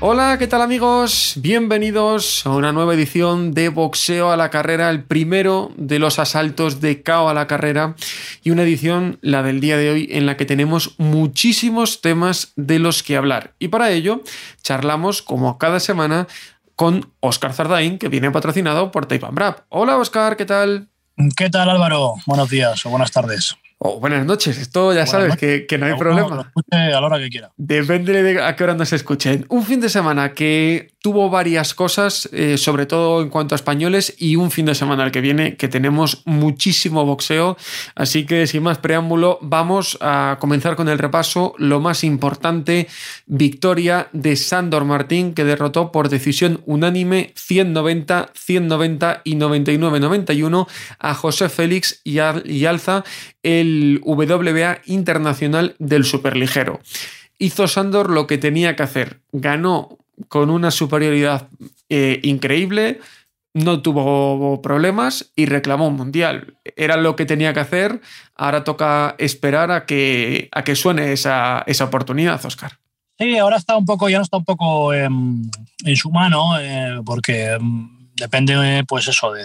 Hola, ¿qué tal amigos? Bienvenidos a una nueva edición de Boxeo a la Carrera, el primero de los asaltos de KO a la Carrera y una edición, la del día de hoy, en la que tenemos muchísimos temas de los que hablar. Y para ello, charlamos, como cada semana, con Oscar Zardain, que viene patrocinado por Tape Brap. Hola Oscar, ¿qué tal? ¿Qué tal Álvaro? Buenos días o buenas tardes. Oh, buenas noches, esto ya sabes que, que, no hay problema. Lo a la hora que quiera. Depende de a qué hora nos escuchen. Un fin de semana que tuvo varias cosas, eh, sobre todo en cuanto a españoles, y un fin de semana al que viene que tenemos muchísimo boxeo. Así que sin más preámbulo, vamos a comenzar con el repaso. Lo más importante, victoria de Sandor Martín, que derrotó por decisión unánime 190, 190 y 99-91 a José Félix y, y Alza, el WBA internacional del superligero. Hizo Sandor lo que tenía que hacer. Ganó con una superioridad eh, increíble, no tuvo problemas y reclamó un mundial. Era lo que tenía que hacer, ahora toca esperar a que, a que suene esa, esa oportunidad, Oscar. Sí, ahora está un poco, ya no está un poco en, en su mano, eh, porque depende, pues eso, de,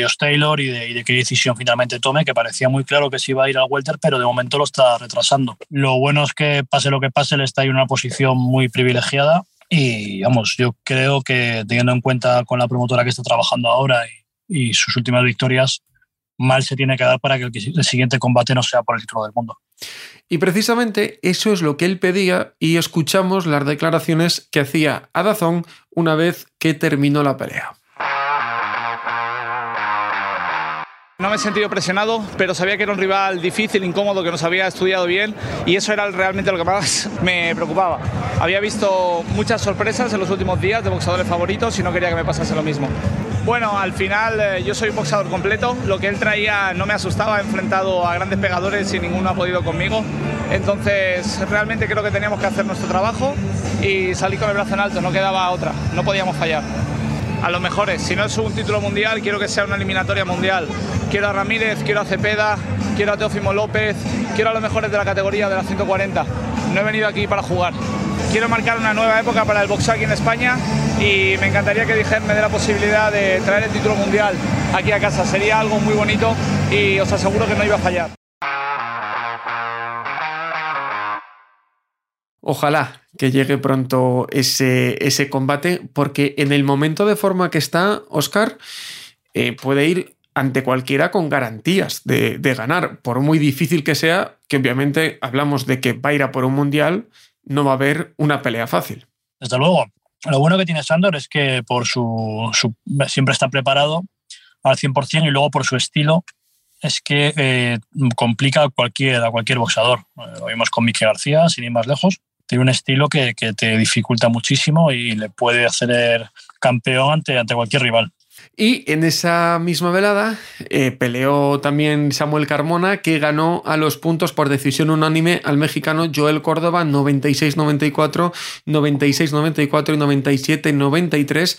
Josh Taylor y de, qué decisión finalmente tome, que parecía muy claro que se iba a ir al welter, pero de momento lo está retrasando. Lo bueno es que pase lo que pase, él está en una posición muy privilegiada y vamos, yo creo que teniendo en cuenta con la promotora que está trabajando ahora y, y sus últimas victorias, mal se tiene que dar para que el, el, siguiente combate no sea por el título del mundo. Y precisamente eso es lo que él pedía y escuchamos las declaraciones que hacía Adazón una vez que terminó la pelea. No me he sentido presionado, pero sabía que era un rival difícil, incómodo, que nos había estudiado bien y eso era realmente lo que más me preocupaba. Había visto muchas sorpresas en los últimos días de boxeadores favoritos y no quería que me pasase lo mismo. Bueno, al final eh, yo soy un boxeador completo, lo que él traía no me asustaba, he enfrentado a grandes pegadores y ninguno ha podido conmigo. Entonces realmente creo que teníamos que hacer nuestro trabajo y salir con el brazo en alto, no quedaba otra, no podíamos fallar a los mejores. Si no es un título mundial, quiero que sea una eliminatoria mundial. Quiero a Ramírez, quiero a Cepeda, quiero a Teófimo López, quiero a los mejores de la categoría de las 140. No he venido aquí para jugar. Quiero marcar una nueva época para el boxeo aquí en España y me encantaría que Dijer me dé la posibilidad de traer el título mundial aquí a casa. Sería algo muy bonito y os aseguro que no iba a fallar. Ojalá que llegue pronto ese, ese, combate, porque en el momento de forma que está, Oscar eh, puede ir ante cualquiera con garantías de, de, ganar, por muy difícil que sea, que obviamente hablamos de que va a ir a por un mundial, no va a haber una pelea fácil. Desde luego. Lo bueno que tiene Sandor es que por su, siempre está preparado al 100% y luego por su estilo es que eh, complica a cualquier, a cualquier boxeador. Eh, lo vimos con Miki García, sin ir más lejos tiene un estilo que, que, te dificulta muchísimo y le puede hacer campeón ante, ante cualquier rival. Y en esa misma velada eh, peleó también Samuel Carmona, que ganó a los puntos por decisión unánime al mexicano Joel Córdoba 96-94, 96-94 y 97-93.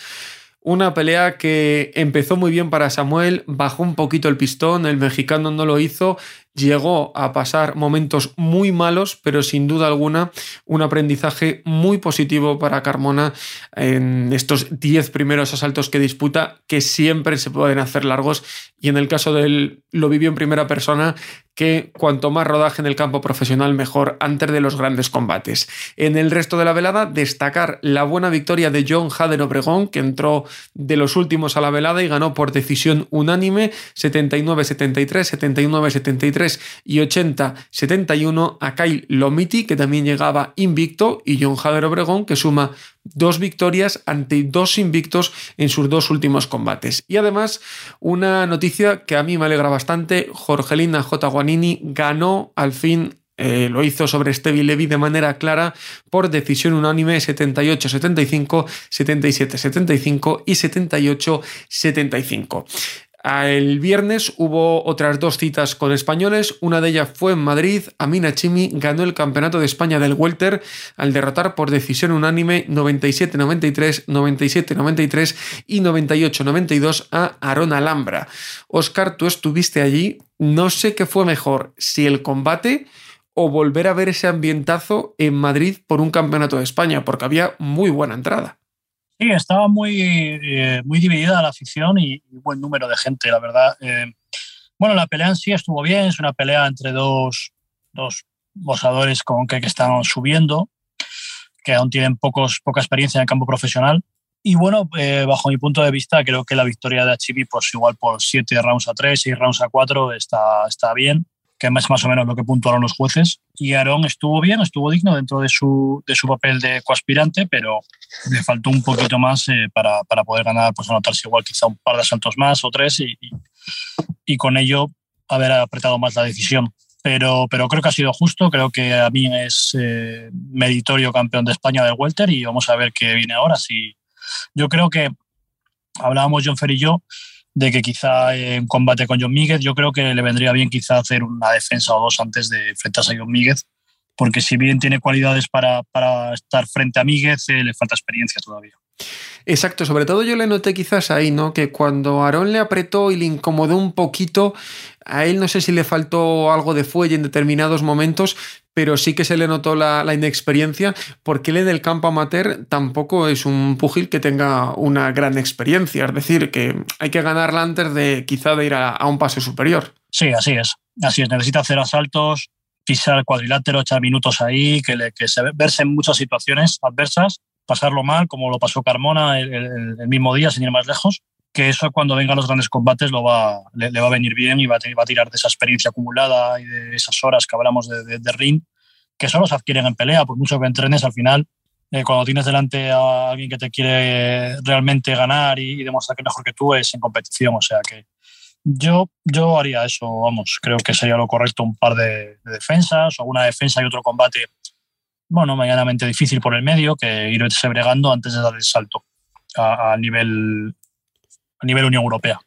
Una pelea que empezó muy bien para Samuel, bajó un poquito el pistón, el mexicano no lo hizo, llegó a pasar momentos muy malos, pero sin duda alguna un aprendizaje muy positivo para Carmona en estos 10 primeros asaltos que disputa, que siempre se pueden hacer largos y en el caso de él lo vivió en primera persona que cuanto más rodaje en el campo profesional mejor antes de los grandes combates. En el resto de la velada destacar la buena victoria de John Hader Obregón que entró de los últimos a la velada y ganó por decisión unánime 79-73, 79-73 y 80-71 a Kyle Lomiti que también llegaba invicto y John Hader Obregón que suma dos victorias ante dos invictos en sus dos últimos combates. Y además, una noticia que a mí me alegra bastante, Jorgelina J. Guanini ganó al fin eh, lo hizo sobre Stevie Levy de manera clara por decisión unánime 78-75, 77-75 y 78-75. El viernes hubo otras dos citas con españoles, una de ellas fue en Madrid, Amina Chimi ganó el Campeonato de España del Welter al derrotar por decisión unánime 97-93, 97-93 y 98-92 a Aaron Alhambra. Oscar, tú estuviste allí, no sé qué fue mejor, si el combate o volver a ver ese ambientazo en Madrid por un Campeonato de España, porque había muy buena entrada. Sí, estaba muy, eh, muy dividida la afición y, buen número de gente, la verdad. Eh, bueno, la pelea en sí estuvo bien, es una pelea entre dos, dos boxadores con que, que están subiendo, que aún tienen pocos, poca experiencia en campo profesional. Y bueno, eh, bajo mi punto de vista, creo que la victoria de Achibi, pues igual por 7 rounds a 3, 6 rounds a 4, está, está bien que es más o menos lo que puntuaron los jueces. Y Aaron estuvo bien, estuvo digno dentro de su, de su papel de coaspirante, pero le faltó un poquito más eh, para, para, poder ganar, pues anotarse igual quizá un par de asaltos más o tres y, y, con ello haber apretado más la decisión. Pero, pero creo que ha sido justo, creo que a mí es eh, meritorio campeón de España del Welter y vamos a ver qué viene ahora. Si, yo creo que hablábamos John Fer y yo de que quizá en combate con John Míguez, yo creo que le vendría bien quizá hacer una defensa o dos antes de enfrentarse a John Míguez, porque si bien tiene cualidades para, para estar frente a Míguez, eh, le falta experiencia todavía. Exacto, sobre todo yo le noté quizás ahí, ¿no? Que cuando Aarón le apretó y le incomodó un poquito, a él no sé si le faltó algo de fuelle en determinados momentos, pero sí que se le notó la, inexperiencia, porque él en el campo amateur tampoco es un pugil que tenga una gran experiencia. Es decir, que hay que ganarla antes de quizá de ir a, un paso superior. Sí, así es. Así es. Necesita hacer asaltos, pisar cuadrilátero, echar minutos ahí, que, que se, verse en muchas situaciones adversas, pasarlo mal, como lo pasó Carmona el, mismo día, sin ir más lejos que eso cuando vengan los grandes combates lo va, le, va a venir bien y va a, tirar de esa experiencia acumulada y de esas horas que hablamos de, de, de ring que solo se adquieren en pelea, por mucho que entrenes al final, eh, cuando tienes delante a alguien que te quiere realmente ganar y, demostrar que mejor que tú es en competición. O sea que yo, yo haría eso, vamos, creo que sería lo correcto un par de, defensas o una defensa y otro combate, bueno, medianamente difícil por el medio, que irse bregando antes de dar el salto a, nivel, a nivel Unión Europea.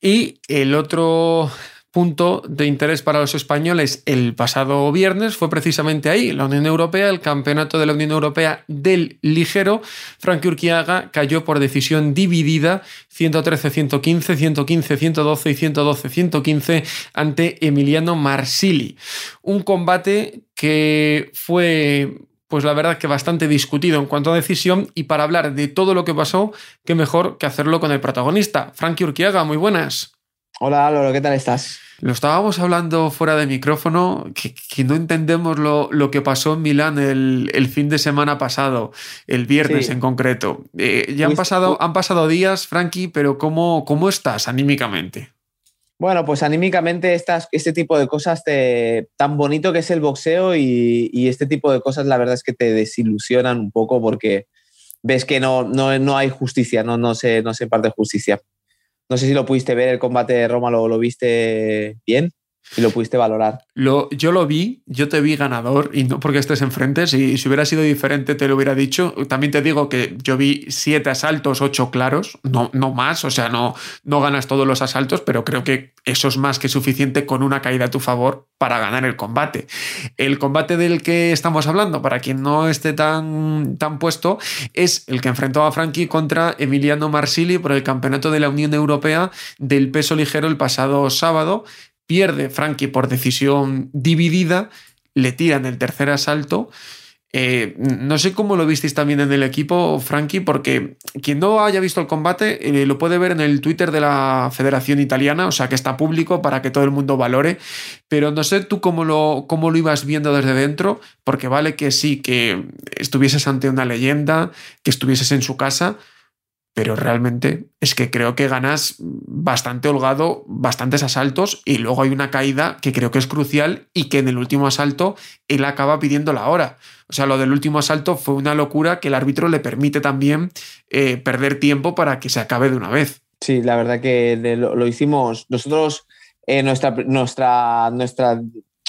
Y el otro punto de interés para los españoles el pasado viernes fue precisamente ahí, la Unión Europea, el campeonato de la Unión Europea del ligero. Frank Urquiaga cayó por decisión dividida 113-115, 115-112 y 112-115 ante Emiliano Marsili. Un combate que fue pues la verdad que bastante discutido en cuanto a decisión y para hablar de todo lo que pasó, qué mejor que hacerlo con el protagonista. Frankie Urquiaga, muy buenas. Hola, Lolo, ¿qué tal estás? Lo estábamos hablando fuera de micrófono, que, no entendemos lo, que pasó en Milán el, fin de semana pasado, el viernes en concreto. Eh, ya han pasado, han pasado días, Frankie, pero ¿cómo, cómo estás anímicamente? Bueno, pues anímicamente estas, este tipo de cosas, te, tan bonito que es el boxeo y, este tipo de cosas la verdad es que te desilusionan un poco porque ves que no, no, no hay justicia, no, no, se, no se parte justicia. No sé si lo pudiste ver, el combate de Roma, ¿lo, viste bien? Y lo pudiste valorar. Lo, yo lo vi, yo te vi ganador y no porque estés enfrente. Si, si hubiera sido diferente, te lo hubiera dicho. También te digo que yo vi siete asaltos, ocho claros, no, no más. O sea, no, no ganas todos los asaltos, pero creo que eso es más que suficiente con una caída a tu favor para ganar el combate. El combate del que estamos hablando, para quien no esté tan, tan puesto, es el que enfrentó a Frankie contra Emiliano Marsili por el campeonato de la Unión Europea del peso ligero el pasado sábado pierde Frankie por decisión dividida, le tiran el tercer asalto. Eh, no sé cómo lo visteis también en el equipo, Frankie, porque quien no haya visto el combate eh, lo puede ver en el Twitter de la Federación Italiana, o sea que está público para que todo el mundo valore, pero no sé tú cómo lo, cómo lo ibas viendo desde dentro, porque vale que sí, que estuvieses ante una leyenda, que estuvieses en su casa, pero realmente es que creo que ganas bastante holgado, bastantes asaltos y luego hay una caída que creo que es crucial y que en el último asalto él acaba pidiendo la hora. O sea, lo del último asalto fue una locura que el árbitro le permite también eh, perder tiempo para que se acabe de una vez. Sí, la verdad que lo, hicimos nosotros, eh, nuestra, nuestra, nuestra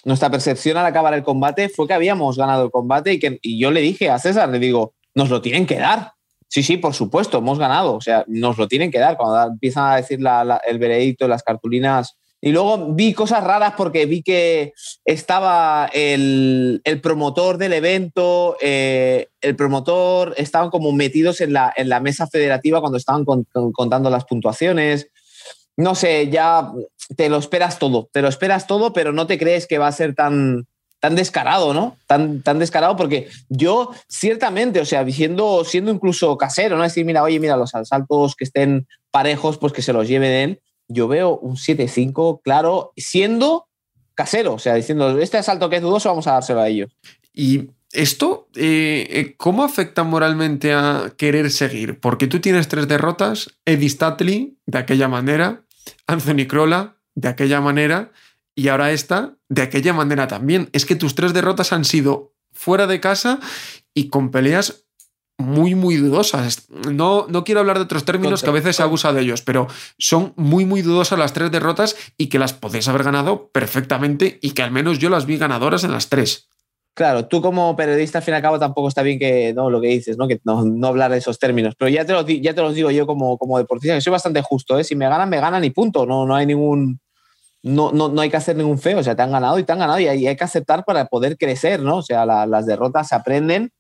nuestra percepción al acabar el combate fue que habíamos ganado el combate y que y yo le dije a César, le digo, nos lo tienen que dar. Sí, sí, por supuesto, hemos ganado. O sea, nos lo tienen que dar. Cuando empiezan a decir el veredicto, las cartulinas. Y luego vi cosas raras porque vi que estaba el, promotor del evento, eh, el promotor, estaban como metidos la, en la mesa federativa cuando estaban contando las puntuaciones. No sé, ya te lo esperas todo, te lo esperas todo, pero no te crees que va a ser tan, tan descarado, ¿no? Tan, tan descarado porque yo ciertamente, o sea, siendo, siendo incluso casero, ¿no? Decir, mira, oye, mira, los asaltos que estén parejos, pues que se los lleven él. Yo veo un 7-5, claro, siendo casero, o sea, diciendo, este asalto que es dudoso, vamos a dárselo a ellos. Y esto, eh, eh, ¿cómo afecta moralmente a querer seguir? Porque tú tienes tres derrotas, Eddie Statley, de aquella manera, Anthony Crolla, de aquella manera, y ahora esta de aquella manera también. Es que tus tres derrotas han sido fuera de casa y con peleas muy, muy dudosas. No, no quiero hablar de otros términos que a veces se abusa de ellos, pero son muy, muy dudosas las tres derrotas y que las podéis haber ganado perfectamente y que al menos yo las vi ganadoras en las tres. Claro, tú como periodista, al fin y al cabo, tampoco está bien que no lo que dices, ¿no? Que no, hablar de esos términos. Pero ya te los, ya te los digo yo como, como deportista, que soy bastante justo, ¿eh? Si me ganan, me ganan y punto. No, no hay ningún, no, no, hay que hacer ningún feo, o sea, te han ganado y te han ganado y hay, que aceptar para poder crecer, ¿no? O sea, las derrotas se aprenden,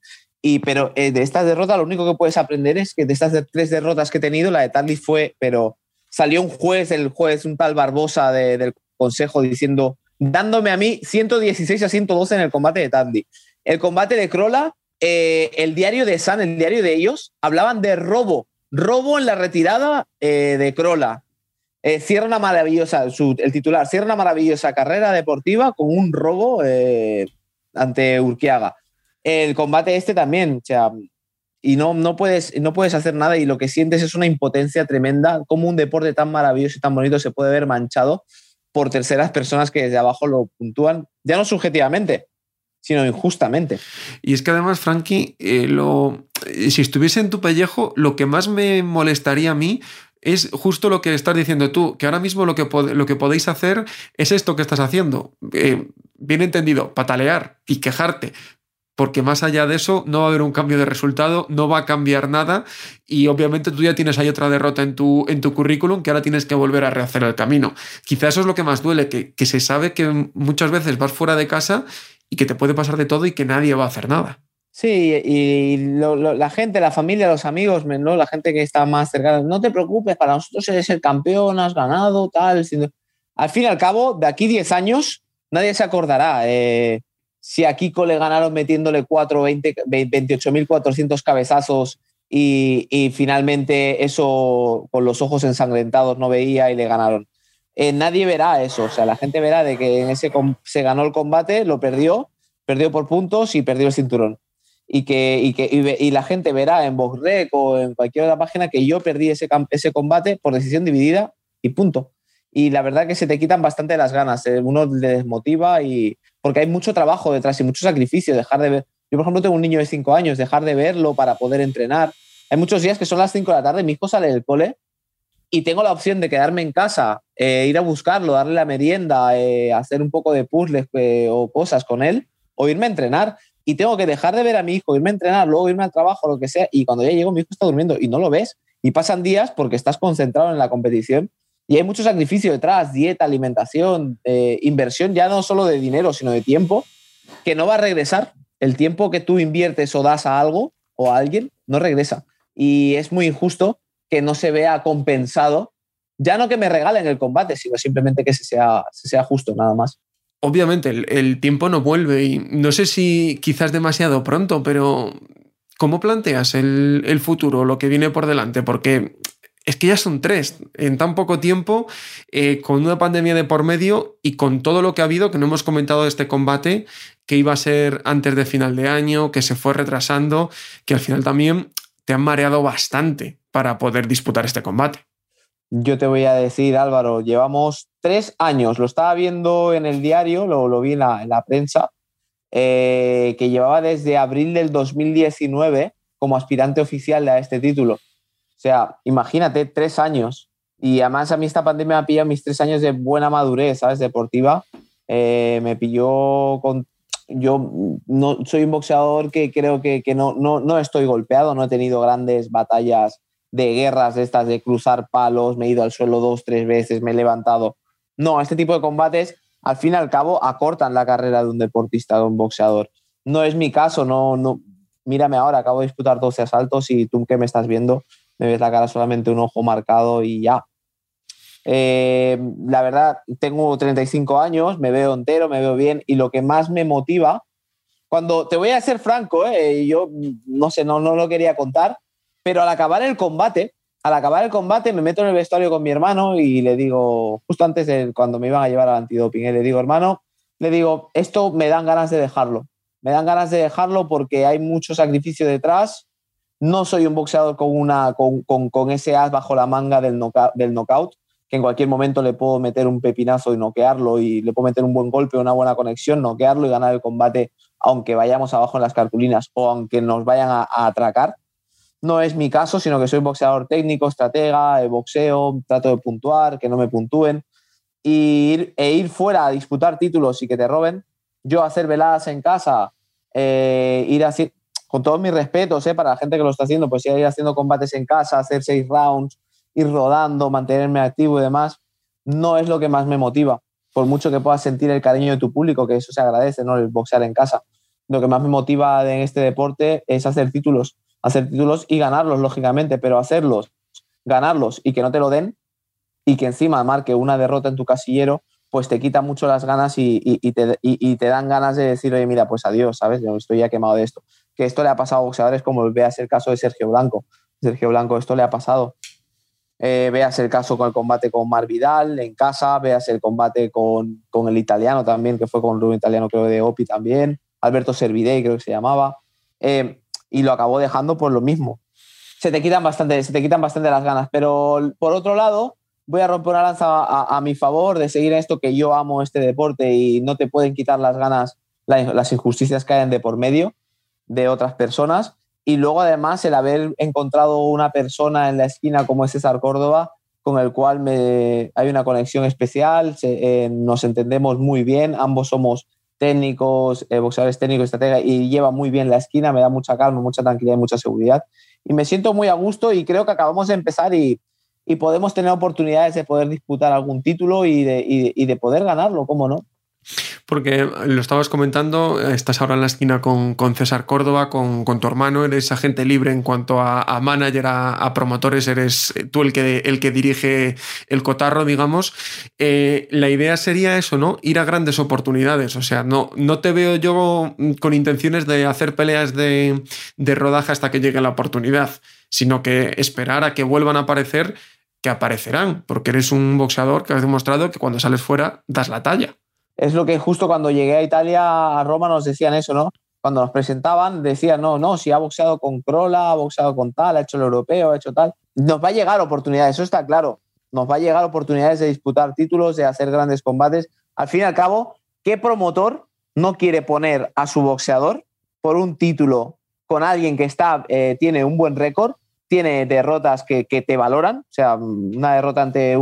y, pero eh, de estas derrotas lo único que puedes aprender es que de estas tres derrotas que he tenido, la de Tadley fue, pero salió un juez, el juez, un tal Barbosa del Consejo diciendo, dándome a mí 116 a 112 en el combate de Tadley. El combate de Crola, eh, el diario de San, el diario de ellos, hablaban de robo, robo en la retirada eh, de Crola eh, cierra una maravillosa, el titular, cierra una maravillosa carrera deportiva con un robo eh, ante Urquiaga. El combate este también, o sea, y no, no, puedes, no puedes hacer nada y lo que sientes es una impotencia tremenda, como un deporte tan maravilloso y tan bonito se puede ver manchado por terceras personas que desde abajo lo puntúan, ya no subjetivamente, sino injustamente. Y es que además, Frankie, eh, lo, si estuviese en tu pellejo, lo que más me molestaría a mí es justo lo que estás diciendo tú, que ahora mismo lo que, lo que podéis hacer es esto que estás haciendo. Eh, bien entendido, patalear y quejarte. Porque más allá de eso no va a haber un cambio de resultado, no va a cambiar nada y obviamente tú ya tienes ahí otra derrota en tu, en tu currículum que ahora tienes que volver a rehacer el camino. Quizá eso es lo que más duele, que, que se sabe que muchas veces vas fuera de casa y que te puede pasar de todo y que nadie va a hacer nada. Sí, y la gente, la familia, los amigos, ¿no? la gente que está más cercana, no te preocupes, para nosotros eres el campeón, has ganado, tal. Al fin y al cabo, de aquí 10 años, nadie se acordará. Eh, si a Kiko le ganaron metiéndole 4, 28.400 cabezazos y, y, finalmente eso con los ojos ensangrentados no veía y le ganaron. Eh, nadie verá eso, o sea, la gente verá de que en ese se ganó el combate, lo perdió, perdió por puntos y perdió el cinturón y que, y que y, la gente verá en VoxRec o en cualquier otra página que yo perdí ese, ese combate por decisión dividida y punto. Y la verdad que se te quitan bastante las ganas, eh, uno le desmotiva y porque hay mucho trabajo detrás y mucho sacrificio, dejar de ver. Yo, por ejemplo, tengo un niño de 5 años, dejar de verlo para poder entrenar. Hay muchos días que son las 5 de la tarde, mi hijo sale del cole y tengo la opción de quedarme en casa, eh, ir a buscarlo, darle la merienda, eh, hacer un poco de puzzles o cosas con él, o irme a entrenar y tengo que dejar de ver a mi hijo, irme a entrenar, luego irme al trabajo, lo que sea, y cuando ya llego mi hijo está durmiendo y no lo ves. Y pasan días porque estás concentrado en la competición y hay mucho sacrificio detrás, dieta, alimentación, eh, inversión ya no solo de dinero, sino de tiempo, que no va a regresar. El tiempo que tú inviertes o das a algo o a alguien no regresa. Y es muy injusto que no se vea compensado, ya no que me regalen el combate, sino simplemente que se sea, se sea justo, nada más obviamente el, tiempo no vuelve y no sé si quizás demasiado pronto, pero ¿cómo planteas el, futuro, lo que viene por delante? Porque es que ya son tres en tan poco tiempo, eh, con una pandemia de por medio y con todo lo que ha habido, que no hemos comentado de este combate, que iba a ser antes de final de año, que se fue retrasando, que al final también te han mareado bastante para poder disputar este combate. Yo te voy a decir, Álvaro, llevamos tres años, lo estaba viendo en el diario, lo, lo vi en la, prensa, eh, que llevaba desde abril del 2019 como aspirante oficial a este título. O sea, imagínate, tres años. Y además a mí esta pandemia me ha pillado mis tres años de buena madurez, ¿sabes? Deportiva. Eh, me pilló con... Yo no soy un boxeador que creo que, que no, no, no estoy golpeado, no he tenido grandes batallas de guerras estas de cruzar palos, me he ido al suelo dos, tres veces, me he levantado. No, este tipo de combates al fin y al cabo acortan la carrera de un deportista, de un boxeador. No es mi caso, no, no, mírame ahora, acabo de disputar 12 asaltos y tú que me estás viendo, me ves la cara solamente un ojo marcado y ya. Eh, la verdad, tengo 35 años, me veo entero, me veo bien y lo que más me motiva, cuando te voy a ser franco, eh, yo no sé, no, no lo quería contar, pero al acabar el combate, al acabar el combate me meto en el vestuario con mi hermano y le digo, justo antes de cuando me iban a llevar al antidoping, eh, le digo, hermano, le digo, esto me dan ganas de dejarlo. Me dan ganas de dejarlo porque hay mucho sacrificio detrás. No soy un boxeador con, una, con, con, con ese as bajo la manga del, del knockout, que en cualquier momento le puedo meter un pepinazo y noquearlo y le puedo meter un buen golpe, una buena conexión, noquearlo y ganar el combate, aunque vayamos abajo en las cartulinas o aunque nos vayan a atracar no es mi caso, sino que soy boxeador técnico, estratega, boxeo, trato de puntuar, que no me puntúen. Y ir, e ir fuera a disputar títulos y que te roben, yo hacer veladas en casa, eh, ir así, con todos mis respetos eh, para la gente que lo está haciendo, pues ir haciendo combates en casa, hacer seis rounds, ir rodando, mantenerme activo y demás, no es lo que más me motiva. Por mucho que puedas sentir el cariño de tu público, que eso se agradece, ¿no? El boxear en casa. Lo que más me motiva en este deporte es hacer títulos hacer títulos y ganarlos, lógicamente, pero hacerlos, ganarlos y que no te lo den y que encima marque una derrota en tu casillero, pues te quita mucho las ganas y, te, dan ganas de decir, oye, mira, pues adiós, ¿sabes? Yo estoy ya quemado de esto. Que esto le ha pasado a boxeadores como veas el caso de Sergio Blanco. Sergio Blanco, esto le ha pasado. Eh, veas el caso con el combate con Mar Vidal en casa, veas el combate con, con el italiano también, que fue con un italiano creo de Opi también, Alberto Servidei creo que se llamaba. Eh, y lo acabó dejando por lo mismo. Se te quitan bastante, se te quitan bastante las ganas, pero por otro lado, voy a romper una lanza a, mi favor de seguir esto que yo amo este deporte y no te pueden quitar las ganas las injusticias que hay de por medio de otras personas. Y luego además el haber encontrado una persona en la esquina como es César Córdoba, con el cual me, hay una conexión especial, eh, nos entendemos muy bien, ambos somos técnicos, eh, boxeadores técnicos, estratega, y lleva muy bien la esquina, me da mucha calma, mucha tranquilidad y mucha seguridad. Y me siento muy a gusto y creo que acabamos de empezar y, podemos tener oportunidades de poder disputar algún título y de, y de poder ganarlo, ¿cómo no? Porque lo estabas comentando, estás ahora en la esquina con, César Córdoba, con, tu hermano, eres agente libre en cuanto a, manager, a, promotores, eres tú el que, el que dirige el cotarro, digamos. Eh, la idea sería eso, ¿no? Ir a grandes oportunidades. O sea, no, no te veo yo con intenciones de hacer peleas de, de rodaje hasta que llegue la oportunidad, sino que esperar a que vuelvan a aparecer, que aparecerán, porque eres un boxeador que has demostrado que cuando sales fuera das la talla es lo que justo cuando llegué a Italia, a Roma, nos decían eso, ¿no? Cuando nos presentaban, decían, no, no, si ha boxeado con Crola, ha boxeado con tal, ha hecho el europeo, ha hecho tal. Nos va a llegar oportunidades, eso está claro. Nos va a llegar oportunidades de disputar títulos, de hacer grandes combates. Al fin y al cabo, ¿qué promotor no quiere poner a su boxeador por un título con alguien que está, eh, tiene un buen récord tiene derrotas que, te valoran, o sea, una derrota ante,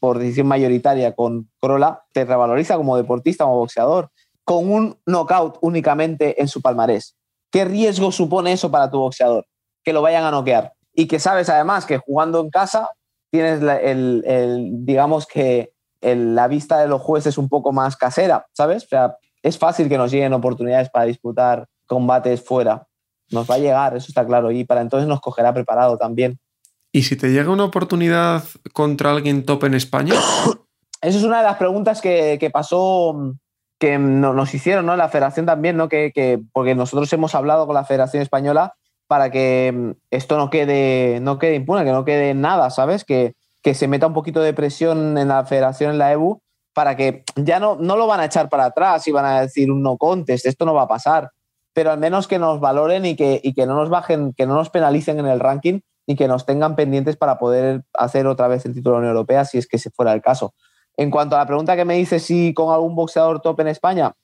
por decisión mayoritaria con Corolla te revaloriza como deportista, como boxeador, con un knockout únicamente en su palmarés. ¿Qué riesgo supone eso para tu boxeador? Que lo vayan a noquear. Y que sabes además que jugando en casa tienes el, digamos que la vista de los jueces un poco más casera, ¿sabes? O sea, es fácil que nos lleguen oportunidades para disputar combates fuera nos va a llegar, eso está claro, y para entonces nos cogerá preparado también. ¿Y si te llega una oportunidad contra alguien top en España? Eso es una de las preguntas que, pasó, que nos hicieron, ¿no? La federación también, ¿no? Que, porque nosotros hemos hablado con la Federación Española para que mm, esto no quede, no quede impune, que no quede nada, ¿sabes? Que, que se meta un poquito de presión en la federación, en la EBU, para que ya no, no lo van a echar para atrás y van a decir un no contest, esto no va a pasar pero al menos que nos valoren y que, que no nos bajen, que no nos penalicen en el ranking y que nos tengan pendientes para poder hacer otra vez el título de la Unión Europea si es que se fuera el caso. En cuanto a la pregunta que me dice si con algún boxeador top en España,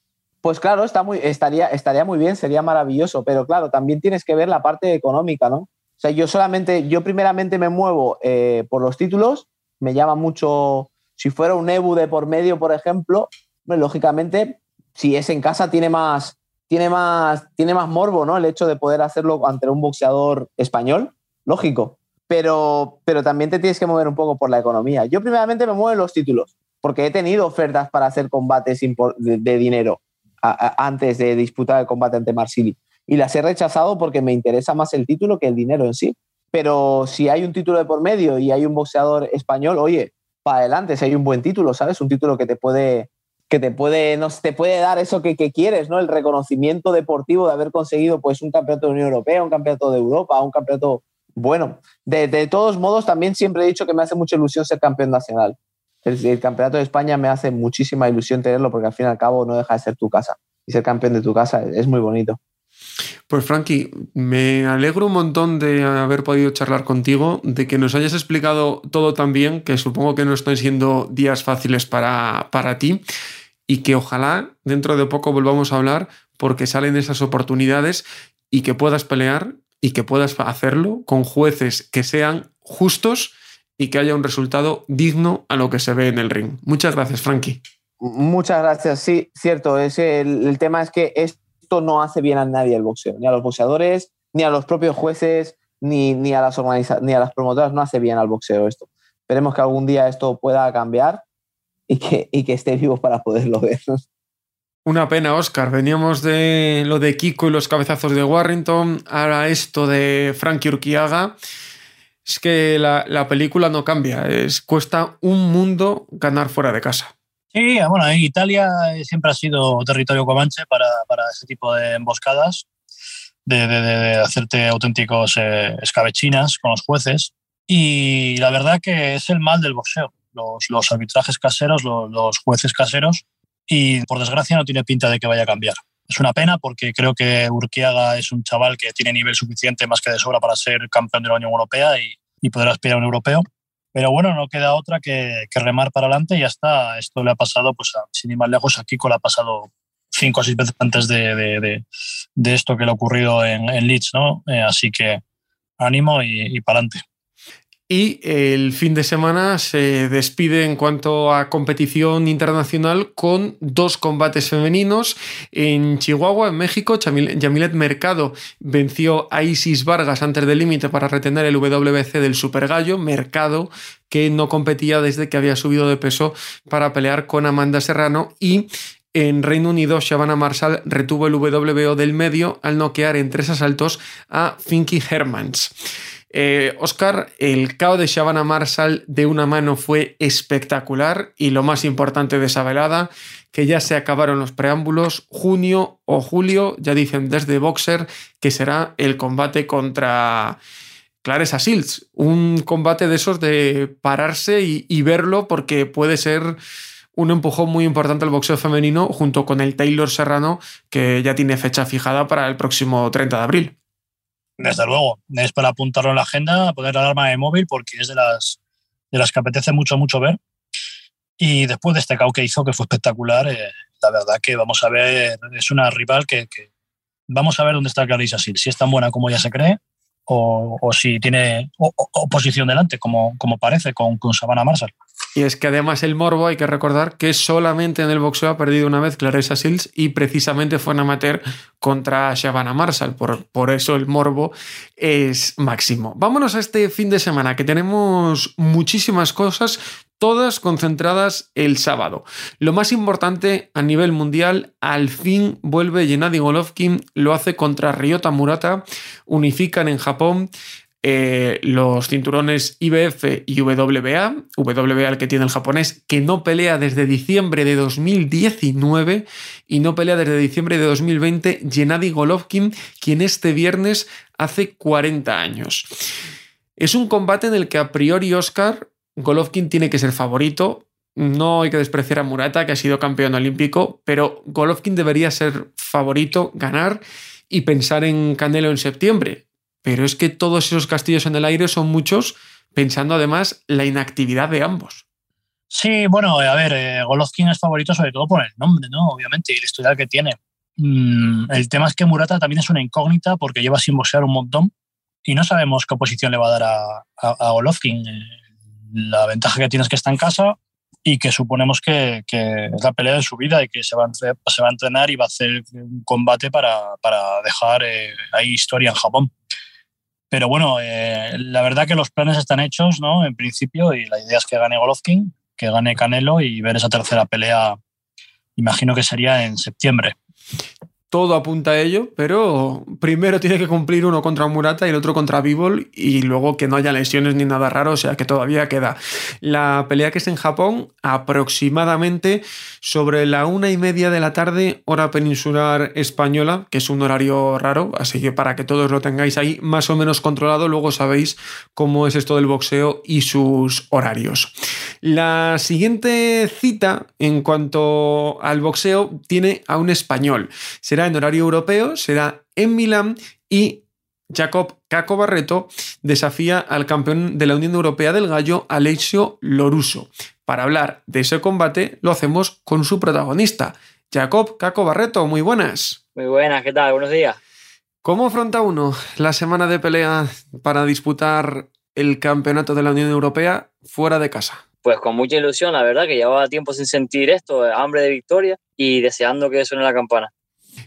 pues claro, está muy, estaría, estaría muy bien, sería maravilloso, pero claro, también tienes que ver la parte económica, ¿no? O sea, yo solamente, yo primeramente me muevo eh, por los títulos, me llama mucho, si fuera un EBU de por medio, por ejemplo, lógicamente, si es en casa, tiene más, tiene más, tiene más morbo, ¿no? El hecho de poder hacerlo ante un boxeador español, lógico. Pero, pero también te tienes que mover un poco por la economía. Yo primeramente me muevo en los títulos, porque he tenido ofertas para hacer combates de, dinero antes de disputar el combate ante Marsili. Y las he rechazado porque me interesa más el título que el dinero en sí. Pero si hay un título de por medio y hay un boxeador español, oye, para adelante, si hay un buen título, ¿sabes? Un título que te puede, que te puede, no, te puede dar eso que, quieres, ¿no? El reconocimiento deportivo de haber conseguido pues, un campeonato de Unión Europea, un campeonato de Europa, un campeonato. Bueno, de, todos modos, también siempre he dicho que me hace mucha ilusión ser campeón nacional. El, campeonato de España me hace muchísima ilusión tenerlo porque al fin y al cabo no deja de ser tu casa. Y ser campeón de tu casa es muy bonito. Pues Frankie, me alegro un montón de haber podido charlar contigo, de que nos hayas explicado todo tan bien, que supongo que no están siendo días fáciles para, para ti y que ojalá dentro de poco volvamos a hablar porque salen esas oportunidades y que puedas pelear y que puedas hacerlo con jueces que sean justos y que haya un resultado digno a lo que se ve en el ring. Muchas gracias, Frankie. Muchas gracias. Sí, cierto. Es el, tema es que esto no hace bien a nadie el boxeo, ni a los boxeadores, ni a los propios jueces, ni, ni a las ni a las promotoras. No hace bien al boxeo esto. Esperemos que algún día esto pueda cambiar y que, y que esté vivo para poderlo ver. Una pena, Oscar. Veníamos de lo de Kiko y los cabezazos de Warrington, ahora esto de Frankie Urquiaga. Es que la, película no cambia, es, cuesta un mundo ganar fuera de casa. Sí, bueno, en Italia siempre ha sido territorio comanche para, para ese tipo de emboscadas, de, de, hacerte auténticos eh, escabechinas con los jueces. Y la verdad que es el mal del boxeo los, arbitrajes caseros, los, jueces caseros, y por desgracia no tiene pinta de que vaya a cambiar. Es una pena porque creo que Urquiaga es un chaval que tiene nivel suficiente más que de sobra para ser campeón de la Unión Europea y, y poder aspirar a un europeo. Pero bueno, no queda otra que, remar para adelante y ya está. Esto le ha pasado, pues sin ir más lejos, a Kiko le ha pasado cinco o seis veces antes de, de, esto que le ha ocurrido en, en Leeds, ¿no? Eh, así que ánimo y, y para adelante. Y el fin de semana se despide en cuanto a competición internacional con dos combates femeninos. En Chihuahua, en México, Yamilet Mercado venció a Isis Vargas antes del límite para retener el WBC del Super Gallo. Mercado que no competía desde que había subido de peso para pelear con Amanda Serrano y en Reino Unido, Shabana Marshall retuvo el WBO del medio al noquear en tres asaltos a Finky Hermans. Eh, Oscar, el KO de Shabana Marshall de una mano fue espectacular y lo más importante de esa velada, que ya se acabaron los preámbulos, junio o julio, ya dicen desde Boxer que será el combate contra Clarissa Shields, un combate de esos de pararse y, y verlo porque puede ser un empujón muy importante al boxeo femenino junto con el Taylor Serrano que ya tiene fecha fijada para el próximo 30 de abril. Desde luego, es para apuntarlo en la agenda, poner alarma de móvil porque es de las, de las que apetece mucho, mucho ver. Y después de este KO que hizo, que fue espectacular, eh, la verdad que vamos a ver, es una rival que, vamos a ver dónde está Clarissa Sil, si es tan buena como ella se cree o, si tiene oposición delante, como, como parece con, con Savannah Marshall. Y es que además el morbo, hay que recordar que solamente en el boxeo ha perdido una vez Clarissa Sills y precisamente fue en amateur contra Shabana Marshall. Por, por eso el morbo es máximo. Vámonos a este fin de semana que tenemos muchísimas cosas, todas concentradas el sábado. Lo más importante a nivel mundial, al fin vuelve Gennady Golovkin, lo hace contra Ryota Murata, unifican en Japón eh, los cinturones IBF y WBA, WBA el que tiene el japonés, que no pelea desde diciembre de 2019 y no pelea desde diciembre de 2020, Gennady Golovkin, quien este viernes hace 40 años. Es un combate en el que a priori Oscar Golovkin tiene que ser favorito. No hay que despreciar a Murata, que ha sido campeón olímpico, pero Golovkin debería ser favorito, ganar y pensar en Canelo en septiembre pero es que todos esos castillos en el aire son muchos, pensando además la inactividad de ambos. Sí, bueno, a ver, eh, Golovkin es favorito sobre todo por el nombre, ¿no? Obviamente, y el historial que tiene. Mm, el tema es que Murata también es una incógnita porque lleva sin boxear un montón y no sabemos qué posición le va a dar a, a, Golovkin. Eh, la ventaja que tiene es que está en casa y que suponemos que, es la pelea de su vida y que se va, a, se va a entrenar y va a hacer un combate para, para dejar eh, ahí historia en Japón. Pero bueno, eh, la verdad que los planes están hechos, ¿no? En principio, y la idea es que gane Golovkin, que gane Canelo y ver esa tercera pelea, imagino que sería en septiembre todo apunta a ello, pero primero tiene que cumplir uno contra Murata y el otro contra Bivol y luego que no haya lesiones ni nada raro, o sea que todavía queda. La pelea que es en Japón, aproximadamente sobre la una y media de la tarde, hora peninsular española, que es un horario raro, así que para que todos lo tengáis ahí más o menos controlado, luego sabéis cómo es esto del boxeo y sus horarios. La siguiente cita en cuanto al boxeo tiene a un español. Será en horario europeo, será en Milán y Jacob Caco Barreto desafía al campeón de la Unión Europea del Gallo, Alexio Loruso. Para hablar de ese combate lo hacemos con su protagonista, Jacob Caco Barreto. Muy buenas. Muy buenas, ¿qué tal? Buenos días. ¿Cómo afronta uno la semana de pelea para disputar el campeonato de la Unión Europea fuera de casa? Pues con mucha ilusión, la verdad, que llevaba tiempo sin sentir esto, hambre de victoria y deseando que suene la campana.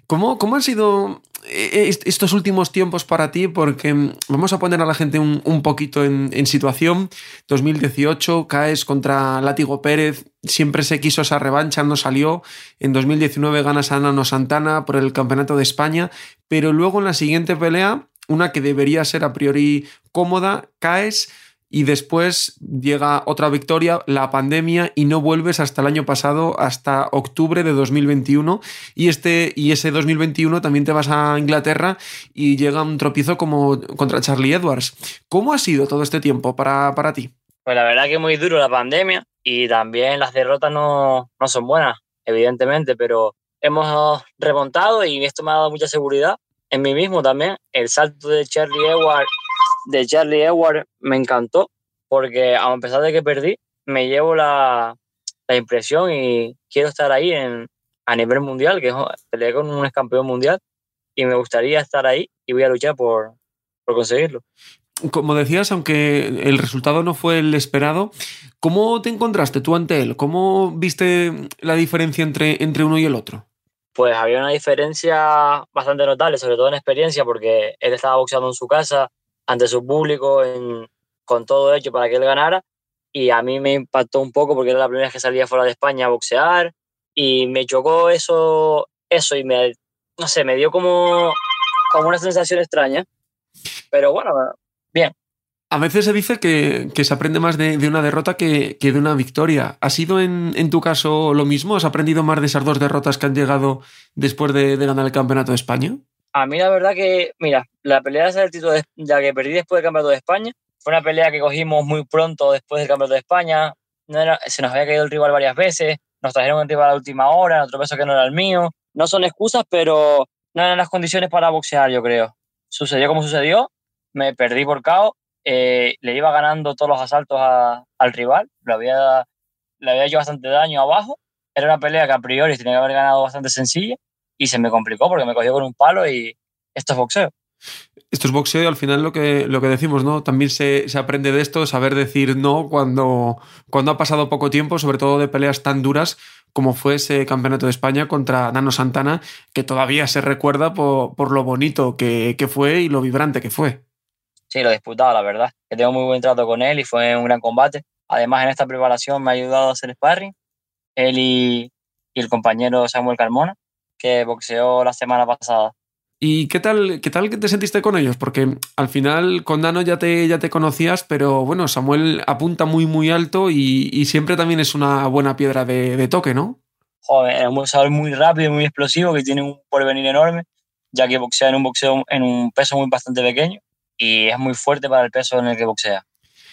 ¿Cómo, ¿Cómo, han sido eh, estos últimos tiempos para ti? Porque mm, vamos a poner a la gente un, poquito en, situación. 2018 caes contra Látigo Pérez, siempre se quiso esa revancha, no salió. En 2019 ganas a Nano Santana por el Campeonato de España, pero luego en la siguiente pelea, una que debería ser a priori cómoda, caes y después llega otra victoria, la pandemia, y no vuelves hasta el año pasado, hasta octubre de 2021. Y, este, y ese 2021 también te vas a Inglaterra y llega un tropiezo como contra Charlie Edwards. ¿Cómo ha sido todo este tiempo para, para ti? Pues la verdad que muy duro la pandemia y también las derrotas no, no son buenas, evidentemente, pero hemos remontado y esto me ha dado mucha seguridad en mí mismo también. El salto de Charlie Edwards de Charlie Edward me encantó porque a pesar de que perdí, me llevo la, la impresión y quiero estar ahí en, a nivel mundial, que peleé con un ex campeón mundial y me gustaría estar ahí y voy a luchar por, por conseguirlo. Como decías, aunque el resultado no fue el esperado, ¿cómo te encontraste tú ante él? ¿Cómo viste la diferencia entre, entre uno y el otro? Pues había una diferencia bastante notable, sobre todo en experiencia, porque él estaba boxeando en su casa, ante su público, con todo hecho para que él ganara. Y a mí me impactó un poco porque era la primera vez que salía fuera de España a boxear y me chocó eso, eso y me, no sé, me dio como, como una sensación extraña. Pero bueno, bien. A veces se dice que, que se aprende más de, de una derrota que, que, de una victoria. ¿Ha sido en, en, tu caso lo mismo? ¿Has aprendido más de esas dos derrotas que han llegado después de, de ganar el Campeonato de España? A mí la verdad que, mira, la pelea esa del título ya que perdí después del Campeonato de España, fue una pelea que cogimos muy pronto después del Campeonato de España. No se nos había caído el rival varias veces, nos trajeron el rival a la última hora, otro peso que no era el mío. No son excusas, pero no eran las condiciones para boxear, yo creo. Sucedió como sucedió, me perdí por KO, eh, le iba ganando todos los asaltos al rival, lo había, le había hecho bastante daño abajo. Era una pelea que a priori tenía que haber ganado bastante sencilla y se me complicó porque me cogió con un palo y esto es boxeo. Esto es boxeo y al final lo que, lo que decimos, ¿no? También se, se, aprende de esto, saber decir no cuando, cuando ha pasado poco tiempo, sobre todo de peleas tan duras como fue ese campeonato de España contra Nano Santana, que todavía se recuerda por, por lo bonito que, que, fue y lo vibrante que fue. Sí, lo disputaba, la verdad. Que tengo muy buen trato con él y fue un gran combate. Además, en esta preparación me ha ayudado a hacer sparring, él y, y el compañero Samuel Carmona que boxeó la semana pasada. ¿Y qué tal, qué tal que te sentiste con ellos? Porque al final con Dano ya te, ya te conocías, pero bueno, Samuel apunta muy, muy alto y, siempre también es una buena piedra de, toque, ¿no? Joder, es un boxeador muy rápido, muy explosivo, que tiene un porvenir enorme, ya que boxea en un boxeo en un peso muy bastante pequeño y es muy fuerte para el peso en el que boxea,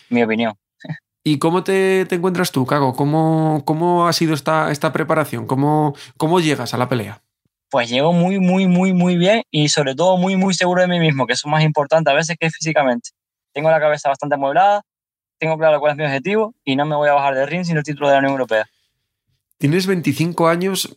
mi opinión. ¿Y cómo te, te encuentras tú, Cago? ¿Cómo, ¿Cómo, ha sido esta, esta preparación? ¿Cómo, ¿Cómo llegas a la pelea? Pues llego muy, muy, muy, muy bien y sobre todo muy, muy seguro de mí mismo, que eso es más importante a veces que físicamente. Tengo la cabeza bastante amueblada, tengo claro cuál es mi objetivo y no me voy a bajar de ring sin el título de la Unión Europea. Tienes 25 años.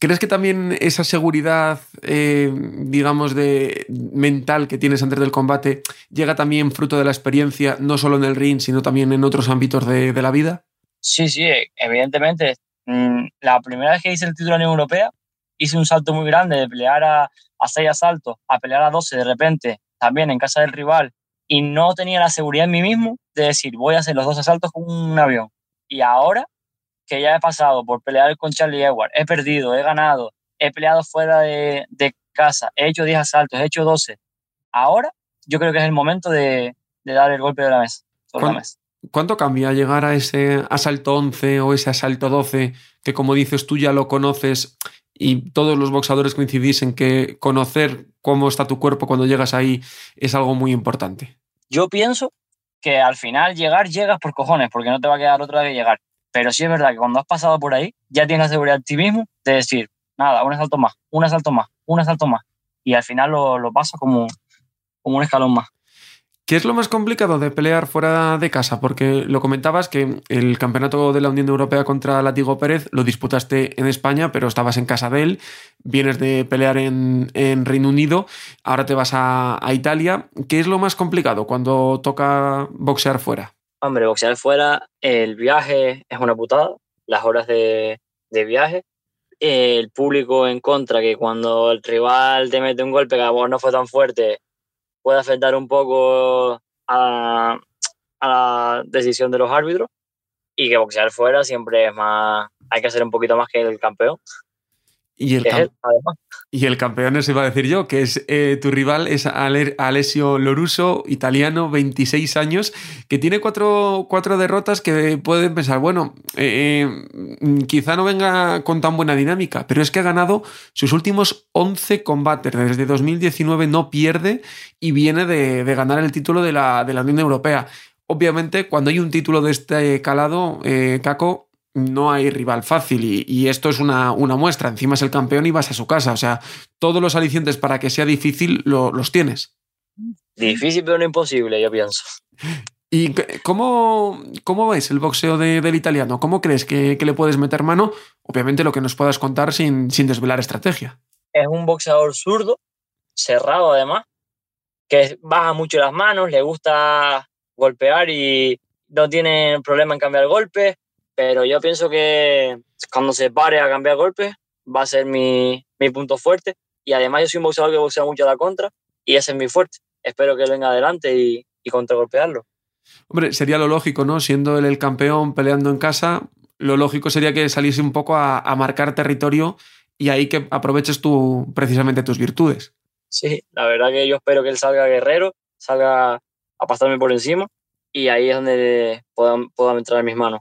¿Crees que también esa seguridad, eh, digamos, de mental que tienes antes del combate llega también fruto de la experiencia, no solo en el ring, sino también en otros ámbitos de, de la vida? Sí, sí, evidentemente. Mm, la primera vez que hice el título de la Unión Europea, hice un salto muy grande de pelear a, a 6 asaltos, a pelear a 12 de repente, también en casa del rival, y no tenía la seguridad en mí mismo de decir, voy a hacer los dos asaltos con un avión. Y ahora que ya he pasado por pelear con Charlie Edward, he perdido, he ganado, he peleado fuera de, de casa, he hecho 10 asaltos, he hecho 12. Ahora yo creo que es el momento de, de dar el golpe de la mesa. la mesa. ¿Cuánto cambia llegar a ese asalto 11 o ese asalto 12 que como dices tú ya lo conoces y todos los boxadores coincidís en que conocer cómo está tu cuerpo cuando llegas ahí es algo muy importante? Yo pienso que al final llegar, llegas por cojones, porque no te va a quedar otra vez llegar. Pero sí es verdad que cuando has pasado por ahí, ya tienes seguridad de ti mismo de decir, nada, un asalto más, un asalto más, un asalto más. Y al final lo, lo pasas como, como un escalón más. ¿Qué es lo más complicado de pelear fuera de casa? Porque lo comentabas que el campeonato de la Unión Europea contra Latigo Pérez lo disputaste en España, pero estabas en casa de él, vienes de pelear en, Reino Unido, ahora te vas a, Italia. ¿Qué es lo más complicado cuando toca boxear fuera? Hombre, boxear fuera, el viaje es una putada, las horas de, viaje, el público en contra, que cuando el rival te mete un golpe que a vos no fue tan fuerte, puede afectar un poco a, la decisión de los árbitros y que boxear fuera siempre es más, hay que hacer un poquito más que el campeón. Y el, y el campeón, eso iba a decir yo, que es eh, tu rival es Alessio Loruso, italiano, 26 años, que tiene cuatro, cuatro derrotas que pueden pensar, bueno, eh, eh, quizá no venga con tan buena dinámica, pero es que ha ganado sus últimos 11 combates. Desde 2019 no pierde y viene de, ganar el título de la, de la Unión Europea. Obviamente, cuando hay un título de este calado, Caco, no hay rival fácil y, esto es una, muestra. Encima es el campeón y vas a su casa. O sea, todos los alicientes para que sea difícil los tienes. Difícil pero no imposible, yo pienso. ¿Y cómo, cómo ves el boxeo del italiano? ¿Cómo crees que, le puedes meter mano? Obviamente lo que nos puedas contar sin, sin desvelar estrategia. Es un boxeador zurdo, cerrado además, que baja mucho las manos, le gusta golpear y no tiene problema en cambiar golpes pero yo pienso que cuando se pare a cambiar golpes va a ser mi, mi punto fuerte. Y además yo soy un boxeador que boxea mucho a la contra y ese es mi fuerte. Espero que él venga adelante y, y contragolpearlo. Hombre, sería lo lógico, ¿no? Siendo él el campeón peleando en casa, lo lógico sería que saliese un poco a, a marcar territorio y ahí que aproveches tú precisamente tus virtudes. Sí, la verdad que yo espero que él salga guerrero, salga a pasarme por encima y ahí es donde puedan, puedan entrar en mis manos.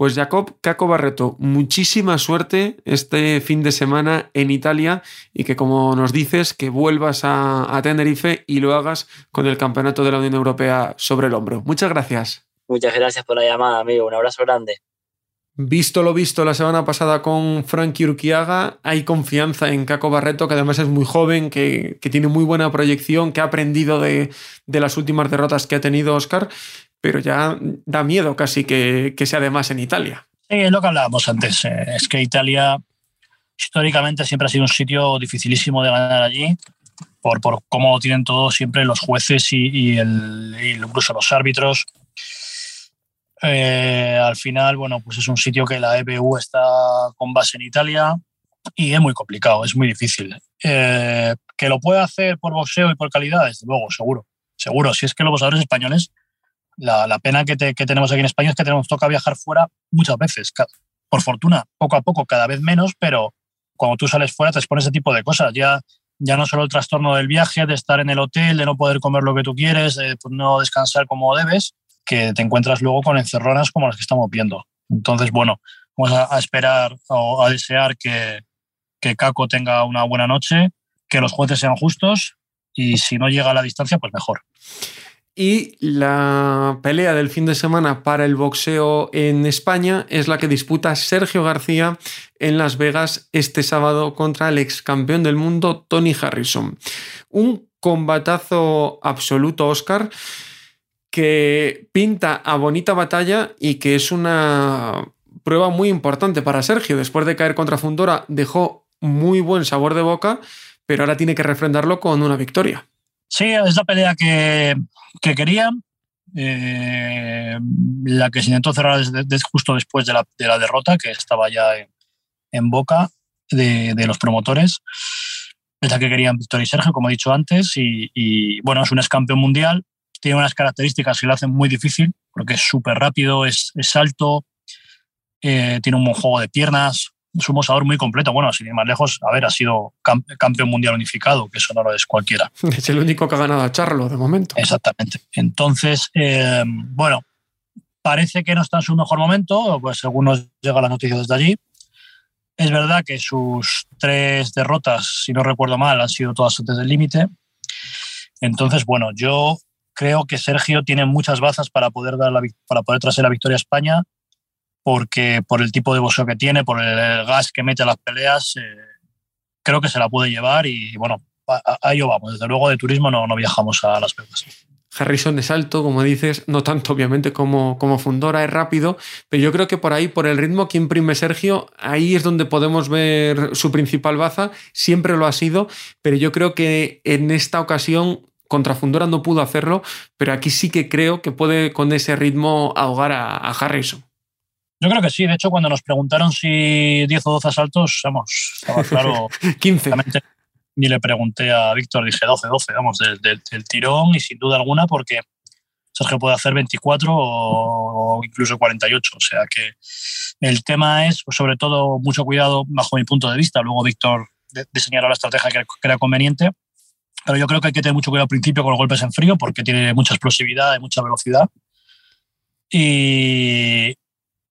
Pues Jacob Caco Barreto, muchísima suerte este fin de semana en Italia y que como nos dices, que vuelvas a, Tenerife y lo hagas con el Campeonato de la Unión Europea sobre el hombro. Muchas gracias. Muchas gracias por la llamada, amigo. Un abrazo grande. Visto lo visto la semana pasada con Frankie Urquiaga, hay confianza en Caco Barreto, que además es muy joven, que, tiene muy buena proyección, que ha aprendido de, las últimas derrotas que ha tenido Oscar pero ya da miedo casi que, que sea de más en Italia. Sí, es lo que hablábamos antes. Eh, es que Italia históricamente siempre ha sido un sitio dificilísimo de ganar allí, por, por cómo tienen todo siempre los jueces y, y, el, incluso los árbitros. Eh, al final, bueno, pues es un sitio que la EBU está con base en Italia y es muy complicado, es muy difícil. Eh, que lo puede hacer por boxeo y por calidad, desde luego, seguro. Seguro, si es que los boxeadores españoles la, pena que, tenemos aquí en España es que tenemos, toca viajar fuera muchas veces. Por fortuna, poco a poco, cada vez menos, pero cuando tú sales fuera te expones ese tipo de cosas. Ya, ya no solo el trastorno del viaje, de estar en el hotel, de no poder comer lo que tú quieres, de pues, no descansar como debes, que te encuentras luego con encerronas como las que estamos viendo. Entonces, bueno, vamos a, esperar o a desear que, que Caco tenga una buena noche, que los jueces sean justos y si no llega a la distancia, pues mejor. Y la pelea del fin de semana para el boxeo en España es la que disputa Sergio García en Las Vegas este sábado contra el ex campeón del mundo Tony Harrison. Un combatazo absoluto, Oscar, que pinta a bonita batalla y que es una prueba muy importante para Sergio. Después de caer contra Fundora dejó muy buen sabor de boca, pero ahora tiene que refrendarlo con una victoria. Sí, es la pelea que, que quería. eh, la que se intentó cerrar justo después de la, derrota, que estaba ya en, boca de, los promotores. Es la que querían Víctor y Sergio, como he dicho antes, y, bueno, es un ex campeón mundial, tiene unas características que lo hacen muy difícil, porque es súper rápido, es, es alto, eh, tiene un buen juego de piernas, es un boxeador muy completo. Bueno, sin ir más lejos, a ver, ha sido campeón mundial unificado, que eso no lo es cualquiera. Es el único que ha ganado a Charlo de momento. Exactamente. Entonces, eh, bueno, parece que no está en su mejor momento, pues según nos llega la noticia desde allí. Es verdad que sus tres derrotas, si no recuerdo mal, han sido todas antes del límite. Entonces, bueno, yo creo que Sergio tiene muchas bazas para poder, dar la, para poder traer la victoria a España porque por el tipo de boxeo que tiene, por el gas que mete a las peleas, eh, creo que se la puede llevar y bueno, a, ello vamos. Desde luego de turismo no, no viajamos a Las Vegas. Harrison es alto, como dices, no tanto obviamente como, como Fundora, es rápido, pero yo creo que por ahí, por el ritmo que imprime Sergio, ahí es donde podemos ver su principal baza, siempre lo ha sido, pero yo creo que en esta ocasión contra Fundora no pudo hacerlo, pero aquí sí que creo que puede con ese ritmo ahogar a Harrison. Yo creo que sí. De hecho, cuando nos preguntaron si 10 o 12 asaltos, vamos, estaba claro. 15. Ni le pregunté a Víctor, dije 12, 12, vamos, del, tirón y sin duda alguna porque Sergio puede hacer 24 o, incluso 48. O sea que el tema es, pues, sobre todo, mucho cuidado bajo mi punto de vista. Luego Víctor diseñará la estrategia que, que era conveniente. Pero yo creo que hay que tener mucho cuidado al principio con los golpes en frío porque tiene mucha explosividad y mucha velocidad. Y,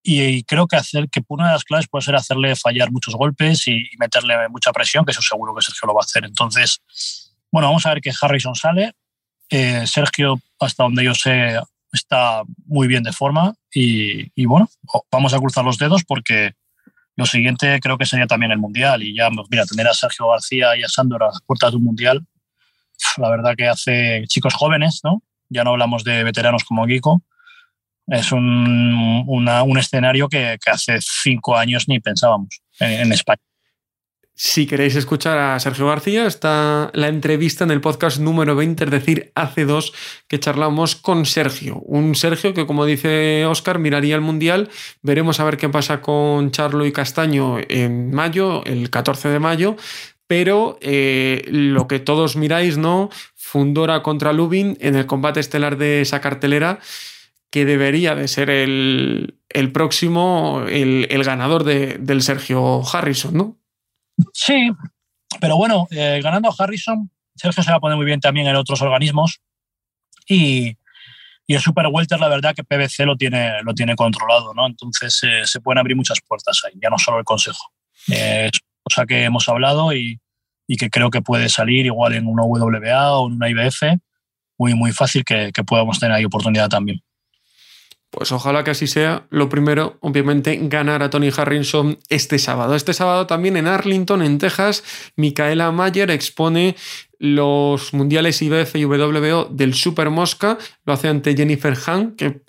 y creo que hacer que una de las claves puede ser hacerle fallar muchos golpes y, meterle mucha presión, que eso seguro que Sergio lo va a hacer. Entonces, bueno, vamos a ver que Harrison sale. Eh, Sergio, hasta donde yo sé, está muy bien de forma y, bueno, vamos a cruzar los dedos porque lo siguiente creo que sería también el Mundial y ya, mira, tener a Sergio García y a Sandor a las puertas de un Mundial, la verdad que hace chicos jóvenes, ¿no? Ya no hablamos de veteranos como Guico, es un, un escenario que, hace cinco años ni pensábamos en, España. Si queréis escuchar a Sergio García, está la entrevista en el podcast número 20, es decir, hace dos que charlamos con Sergio. Un Sergio que, como dice Oscar, miraría el Mundial. Veremos a ver qué pasa con Charlo y Castaño en mayo, el 14 de mayo. Pero eh, lo que todos miráis, ¿no? Fundora contra Lubin en el combate estelar de esa cartelera que debería de ser el, próximo, el, ganador del Sergio Harrison, ¿no? Sí, pero bueno, eh, ganando Harrison, Sergio se va a poner muy bien también en otros organismos y, y el Super Welter, la verdad que PBC lo tiene, lo tiene controlado, ¿no? Entonces eh, se pueden abrir muchas puertas ahí, ya no solo el Consejo. Eh, cosa que hemos hablado y, y, que creo que puede salir igual en una WBA o en una IBF, muy, muy fácil que, que podamos tener ahí oportunidad también. Pues ojalá que así sea. Lo primero, obviamente, ganar a Tony Harrison este sábado. Este sábado también en Arlington, en Texas, Micaela Mayer expone los mundiales IBF y WBO del Super Mosca. Lo hace ante Jennifer Han, que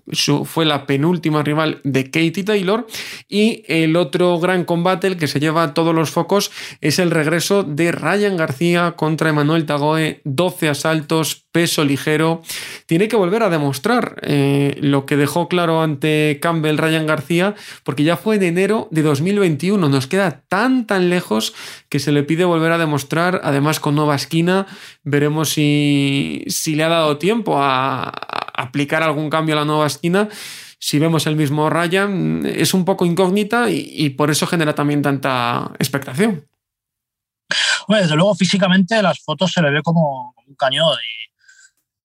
fue la penúltima rival de Katie Taylor. Y el otro gran combate, el que se lleva todos los focos, es el regreso de Ryan García contra Emanuel Tagoe. 12 asaltos, peso ligero. Tiene que volver a demostrar eh, lo que dejó claro ante Campbell Ryan García, porque ya fue en enero de 2021. Nos queda tan, tan lejos que se le pide volver a demostrar, además con nueva esquina. Veremos si, si le ha dado tiempo a, aplicar algún cambio a la nueva esquina. Si vemos el mismo Ryan, es un poco incógnita y, por eso genera también tanta expectación. Bueno, desde luego, físicamente las fotos se le ve como un cañón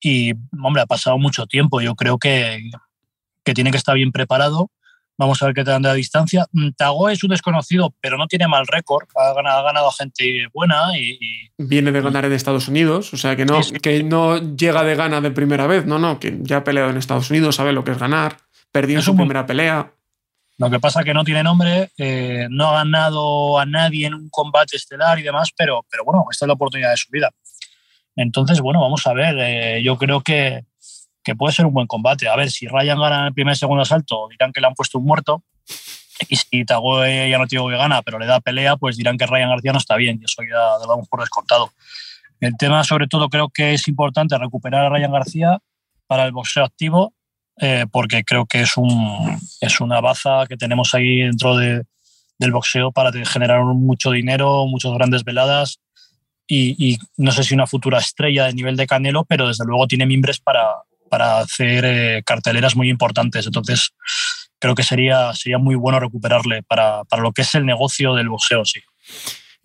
y, hombre, ha pasado mucho tiempo. Yo creo que, que tiene que estar bien preparado Vamos a ver qué te dan de la distancia. Mm, Tago es un desconocido, pero no tiene mal récord. Ha ganado, gente buena y, Viene de ganar en Estados Unidos, o sea que no, que no llega de gana de primera vez, no, no, que ya ha peleado en Estados Unidos, sabe lo que es ganar, perdió en su primera pelea. Lo que pasa es que no tiene nombre, eh, no ha ganado a nadie en un combate estelar y demás, pero, pero bueno, esta es la oportunidad de su vida. Entonces, bueno, vamos a ver. Eh, yo creo que, que puede ser un buen combate. A ver, si Ryan gana en el primer y segundo asalto, dirán que le han puesto un muerto. Y si Tagoe ya no tiene que gana, pero le da pelea, pues dirán que Ryan García no está bien. Y eso ya lo damos por descontado. El tema, sobre todo, creo que es importante recuperar a Ryan García para el boxeo activo eh, porque creo que es, un, es una baza que tenemos ahí dentro de, del boxeo para generar mucho dinero, muchas grandes veladas y, no sé si una futura estrella de nivel de Canelo, pero desde luego tiene mimbres para, para hacer eh, carteleras muy importantes. Entonces, creo que sería, sería muy bueno recuperarle para, para lo que es el negocio del boxeo, sí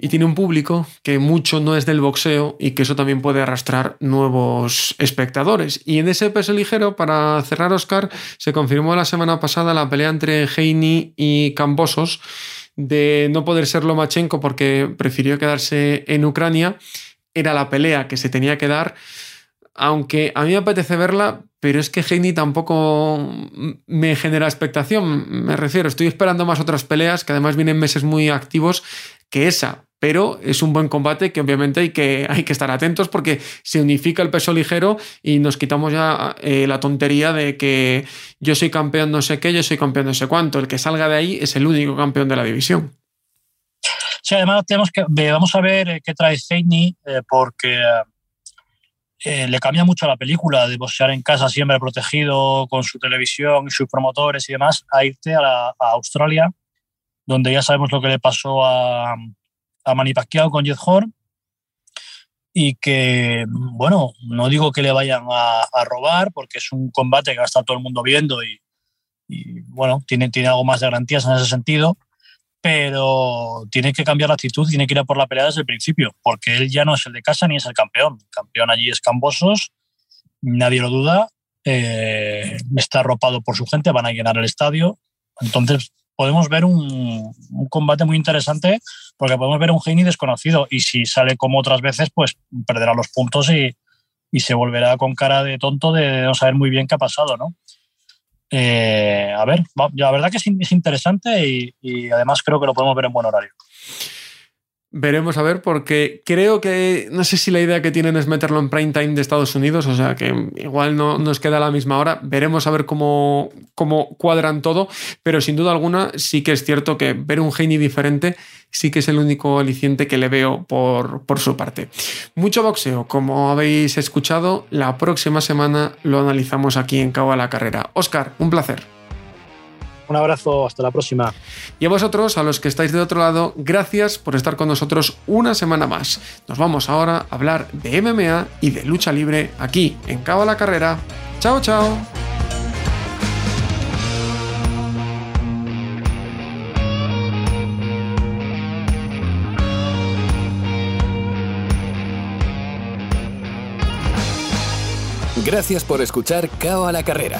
y tiene un público que mucho no es del boxeo y que eso también puede arrastrar nuevos espectadores. Y en ese peso ligero, para cerrar Oscar, se confirmó la semana pasada la pelea entre Heini y Cambosos de no poder ser Lomachenko porque prefirió quedarse en Ucrania. Era la pelea que se tenía que dar. Aunque a mí me apetece verla, pero es que Heini tampoco me genera expectación. Me refiero, estoy esperando más otras peleas, que además vienen meses muy activos, que esa pero es un buen combate que obviamente hay que, hay que estar atentos porque se unifica el peso ligero y nos quitamos ya eh, la tontería de que yo soy campeón no sé qué, yo soy campeón no sé cuánto. El que salga de ahí es el único campeón de la división. Sí, además tenemos que, vamos a ver eh, qué trae Zeini eh, porque le cambia mucho la película de boxear en casa siempre protegido con su televisión y sus promotores y demás a irte a, a Australia donde ya sabemos lo que le pasó a, a Manny con Jeff Horn y que, bueno, no digo que le vayan a, robar porque es un combate que va todo el mundo viendo y, bueno, tiene, tiene algo más de garantías en ese sentido, pero tiene que cambiar la actitud, tiene que ir a por la pelea desde el principio, porque él ya no es el de casa ni es el campeón. Campeón allí es Cambosos, nadie lo duda, eh, está arropado por su gente, van a llenar el estadio, entonces podemos ver un, combate muy interesante porque podemos ver un Heini desconocido y si sale como otras veces, pues perderá los puntos y, se volverá con cara de tonto de no saber muy bien qué ha pasado, ¿no? Eh, a ver, la verdad que es, interesante y, y además creo que lo podemos ver en buen horario. Veremos a ver, porque creo que no sé si la idea que tienen es meterlo en prime time de Estados Unidos, o sea que igual no nos queda a la misma hora. Veremos a ver cómo, cómo cuadran todo, pero sin duda alguna sí que es cierto que ver un Heini diferente sí que es el único aliciente que le veo por, por su parte. Mucho boxeo, como habéis escuchado, la próxima semana lo analizamos aquí en Cabo a la Carrera. Oscar, un placer. Un abrazo, hasta la próxima. Y a vosotros, a los que estáis de otro lado, gracias por estar con nosotros una semana más. Nos vamos ahora a hablar de MMA y de lucha libre aquí en Cabo la Carrera. Chao, chao. Gracias por escuchar Cao a la Carrera